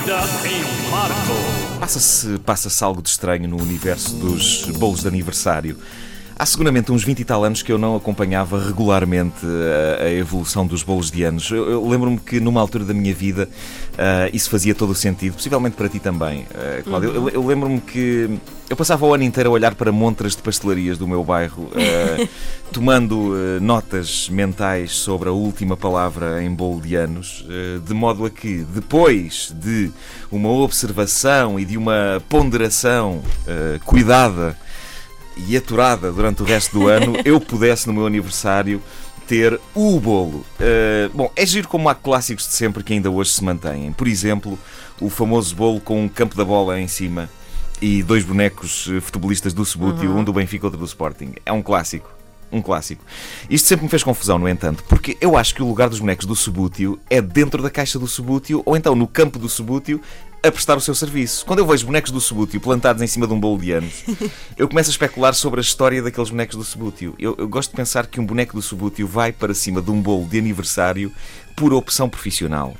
vida em Marco. Passa-se passa algo de estranho no universo dos bolos de aniversário. Há seguramente uns 20 e tal anos que eu não acompanhava regularmente a, a evolução dos bolos de anos. Eu, eu lembro-me que numa altura da minha vida uh, isso fazia todo o sentido, possivelmente para ti também, uh, Cláudio. Uhum. Eu, eu lembro-me que eu passava o ano inteiro a olhar para montras de pastelarias do meu bairro, uh, tomando notas mentais sobre a última palavra em bolo de anos, de modo a que depois de uma observação e de uma ponderação cuidada e aturada durante o resto do ano, eu pudesse no meu aniversário ter o bolo. Uh, bom, é giro como há clássicos de sempre que ainda hoje se mantêm. Por exemplo, o famoso bolo com um campo da bola em cima e dois bonecos eh, futebolistas do Subútil, uhum. um do Benfica e outro do Sporting. É um clássico um clássico. Isto sempre me fez confusão, no entanto, porque eu acho que o lugar dos bonecos do Subútil é dentro da caixa do Subútil ou então no campo do Subútil a prestar o seu serviço. Quando eu vejo bonecos do Subútil plantados em cima de um bolo de anos, eu começo a especular sobre a história daqueles bonecos do Subútil. Eu, eu gosto de pensar que um boneco do Subútil vai para cima de um bolo de aniversário por opção profissional.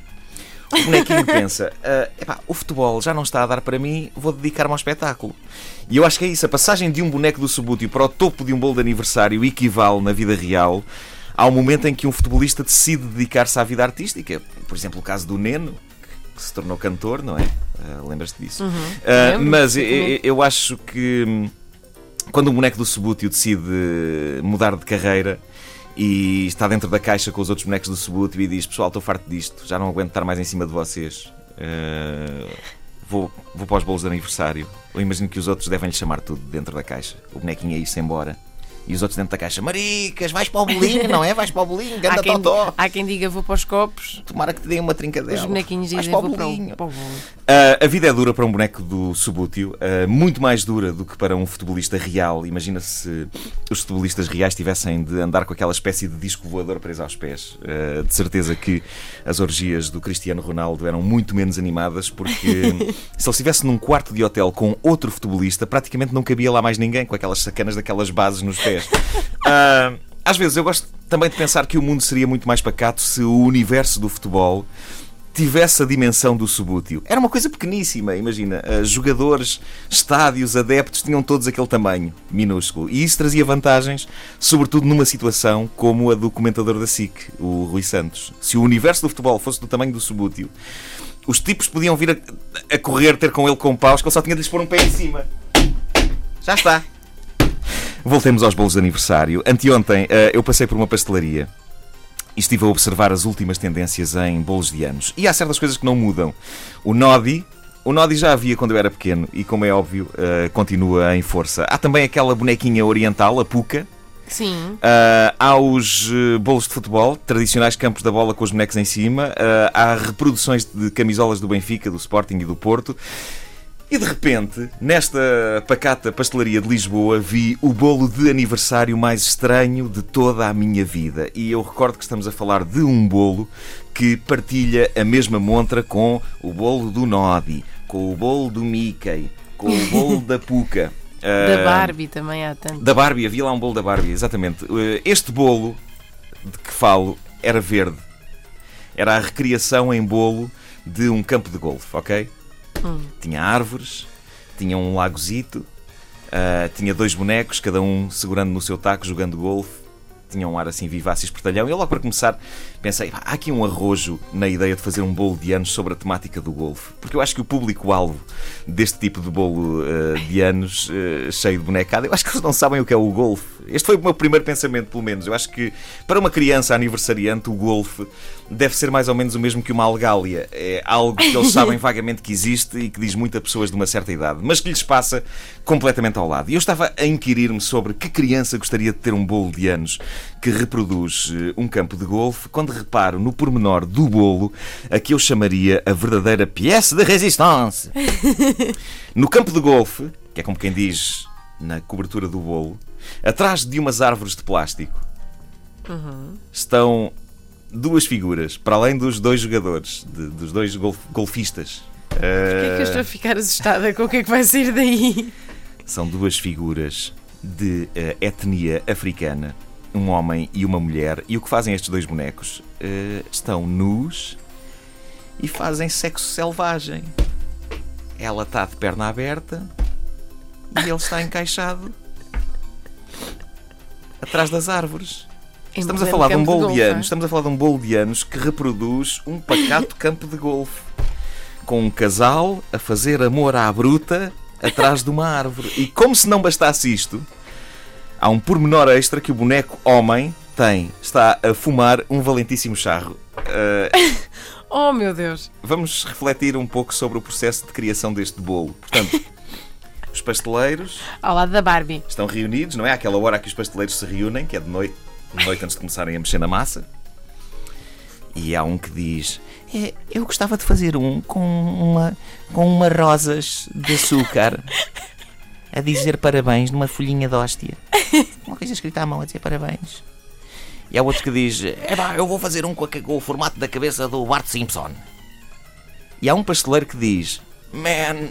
O bonequinho pensa: uh, epá, o futebol já não está a dar para mim, vou dedicar-me ao espetáculo. E eu acho que é isso. A passagem de um boneco do subútil para o topo de um bolo de aniversário equivale na vida real ao momento em que um futebolista decide dedicar-se à vida artística. Por exemplo, o caso do Neno, que se tornou cantor, não é? Uh, Lembras-te disso? Uhum. Uh, mas eu, eu acho que hum, quando um boneco do subútil decide mudar de carreira e está dentro da caixa com os outros bonecos do Subútil e diz: Pessoal, estou farto disto, já não aguento estar mais em cima de vocês. Uh, vou, vou para os bolos de aniversário. Eu imagino que os outros devem lhe chamar tudo dentro da caixa. O bonequinho é ir-se embora. E os outros dentro da caixa, Maricas, vais para o bolinho, não é? Vais para o bolinho, ganda há quem, totó. Há quem diga, vou para os copos. Tomara que te deem uma trincadela. Os bonequinhos dizem, para o bolinho. Para o, para o uh, a vida é dura para um boneco do subútil, uh, muito mais dura do que para um futebolista real. Imagina se os futebolistas reais tivessem de andar com aquela espécie de disco voador preso aos pés. Uh, de certeza que as orgias do Cristiano Ronaldo eram muito menos animadas, porque se ele estivesse num quarto de hotel com outro futebolista, praticamente não cabia lá mais ninguém com aquelas sacanas daquelas bases nos pés. Uh, às vezes eu gosto também de pensar que o mundo seria muito mais pacato se o universo do futebol tivesse a dimensão do subútil. Era uma coisa pequeníssima, imagina. Uh, jogadores, estádios, adeptos tinham todos aquele tamanho minúsculo. E isso trazia vantagens, sobretudo numa situação como a do comentador da SIC, o Rui Santos. Se o universo do futebol fosse do tamanho do subútil, os tipos podiam vir a, a correr ter com ele com paus, que ele só tinha de lhes pôr um pé em cima. Já está. Voltemos aos bolos de aniversário. Anteontem uh, eu passei por uma pastelaria e estive a observar as últimas tendências em bolos de anos. E há certas coisas que não mudam. O Nodi. O Nodi já havia quando eu era pequeno e, como é óbvio, uh, continua em força. Há também aquela bonequinha oriental, a Puca. Sim. Uh, há os uh, bolos de futebol, tradicionais campos da bola com os bonecos em cima. Uh, há reproduções de camisolas do Benfica, do Sporting e do Porto. E de repente, nesta pacata pastelaria de Lisboa, vi o bolo de aniversário mais estranho de toda a minha vida. E eu recordo que estamos a falar de um bolo que partilha a mesma montra com o bolo do Nodi, com o bolo do Mickey, com o bolo da Puca. Da Barbie também há tanto. Da Barbie, havia lá um bolo da Barbie, exatamente. Uh, este bolo de que falo era verde. Era a recriação em bolo de um campo de golfe, ok? Hum. Tinha árvores, tinha um lagozito, uh, tinha dois bonecos, cada um segurando no seu taco, jogando golfe. Tinha um ar assim vivaz e espertalhão. E eu logo para começar pensei, há aqui um arrojo na ideia de fazer um bolo de anos sobre a temática do golfe. Porque eu acho que o público-alvo deste tipo de bolo uh, de anos, uh, cheio de bonecada, eu acho que eles não sabem o que é o golfe. Este foi o meu primeiro pensamento, pelo menos. Eu acho que para uma criança aniversariante, o golfe deve ser mais ou menos o mesmo que uma algália. É algo que eles sabem vagamente que existe e que diz muito a pessoas de uma certa idade, mas que lhes passa completamente ao lado. E eu estava a inquirir-me sobre que criança gostaria de ter um bolo de anos que reproduz eh, um campo de golfe, quando reparo no pormenor do bolo a que eu chamaria a verdadeira pièce de résistance. No campo de golfe, que é como quem diz na cobertura do bolo, atrás de umas árvores de plástico, uhum. estão duas figuras, para além dos dois jogadores, de, dos dois golf, golfistas. Porquê é que eu estou a ficar assustada com o que é que vai sair daí? São duas figuras de uh, etnia africana, um homem e uma mulher, e o que fazem estes dois bonecos? Uh, estão nus e fazem sexo selvagem. Ela está de perna aberta e ele está encaixado atrás das árvores. Em Estamos a falar de um bolo de golfe, anos, estamos a falar de um bolo de anos que reproduz um pacato campo de golfe com um casal a fazer amor à bruta atrás de uma árvore. E como se não bastasse isto, há um pormenor extra que o boneco homem tem. Está a fumar um valentíssimo charro. Uh, Oh meu Deus! vamos refletir um pouco sobre o processo de criação deste bolo. Portanto, os pasteleiros Ao lado da Barbie. estão reunidos, não é? Àquela hora que os pasteleiros se reúnem, que é de noite, de noite antes de começarem a mexer na massa. E há um que diz: "É, Eu gostava de fazer um com uma, com uma rosas de açúcar a dizer parabéns numa folhinha de hóstia. Uma coisa escrita à mão a dizer parabéns. E há outro que diz: É pá, eu vou fazer um com, a- com o formato da cabeça do Bart Simpson. E há um pasteleiro que diz: Man,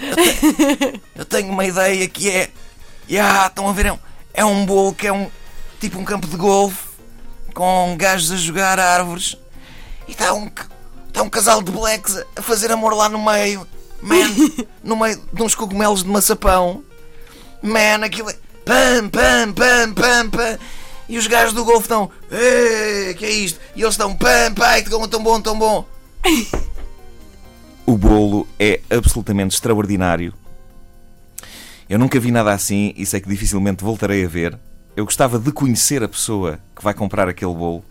eu, te- eu tenho uma ideia que é. Ya, estão a ver? É um, é um bolo que é um. Tipo um campo de golfe com gajos a jogar árvores e está um, está um casal de blacks a fazer amor lá no meio. Man, no meio de uns cogumelos de maçapão. Man, aquilo é. Pam, pam, pam, pam, pam. E os gajos do golfe estão. "Ei, que é isto? E eles estão. Pam, pai, que tão bom, tão bom. O bolo é absolutamente extraordinário. Eu nunca vi nada assim e sei que dificilmente voltarei a ver. Eu gostava de conhecer a pessoa que vai comprar aquele bolo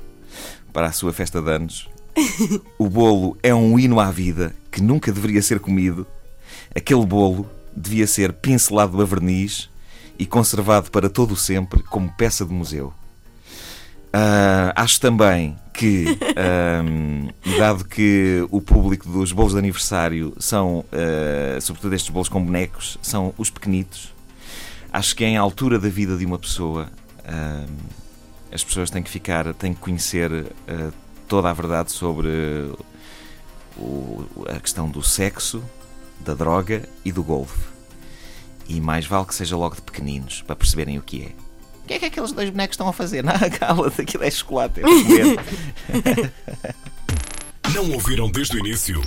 para a sua festa de anos. O bolo é um hino à vida que nunca deveria ser comido. Aquele bolo devia ser pincelado a verniz e conservado para todo o sempre como peça de museu. Ah, acho também que, ahm, dado que o público dos bolos de aniversário são, ah, sobretudo estes bolos com bonecos, são os pequenitos, acho que em altura da vida de uma pessoa. ahm, as pessoas têm que ficar, têm que conhecer ah, toda a verdade sobre o- a questão do sexo, da droga e do golfe. E mais vale que seja logo de pequeninos, para perceberem o que é. O que é que aqueles dois bonecos estão a fazer? Não, cala-te, aquilo é chocolate. É comer. Não ouviram desde o início?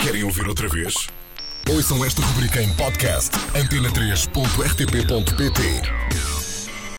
Querem ouvir outra vez? Ouçam esta rubrica em podcast antena3.rtp.pt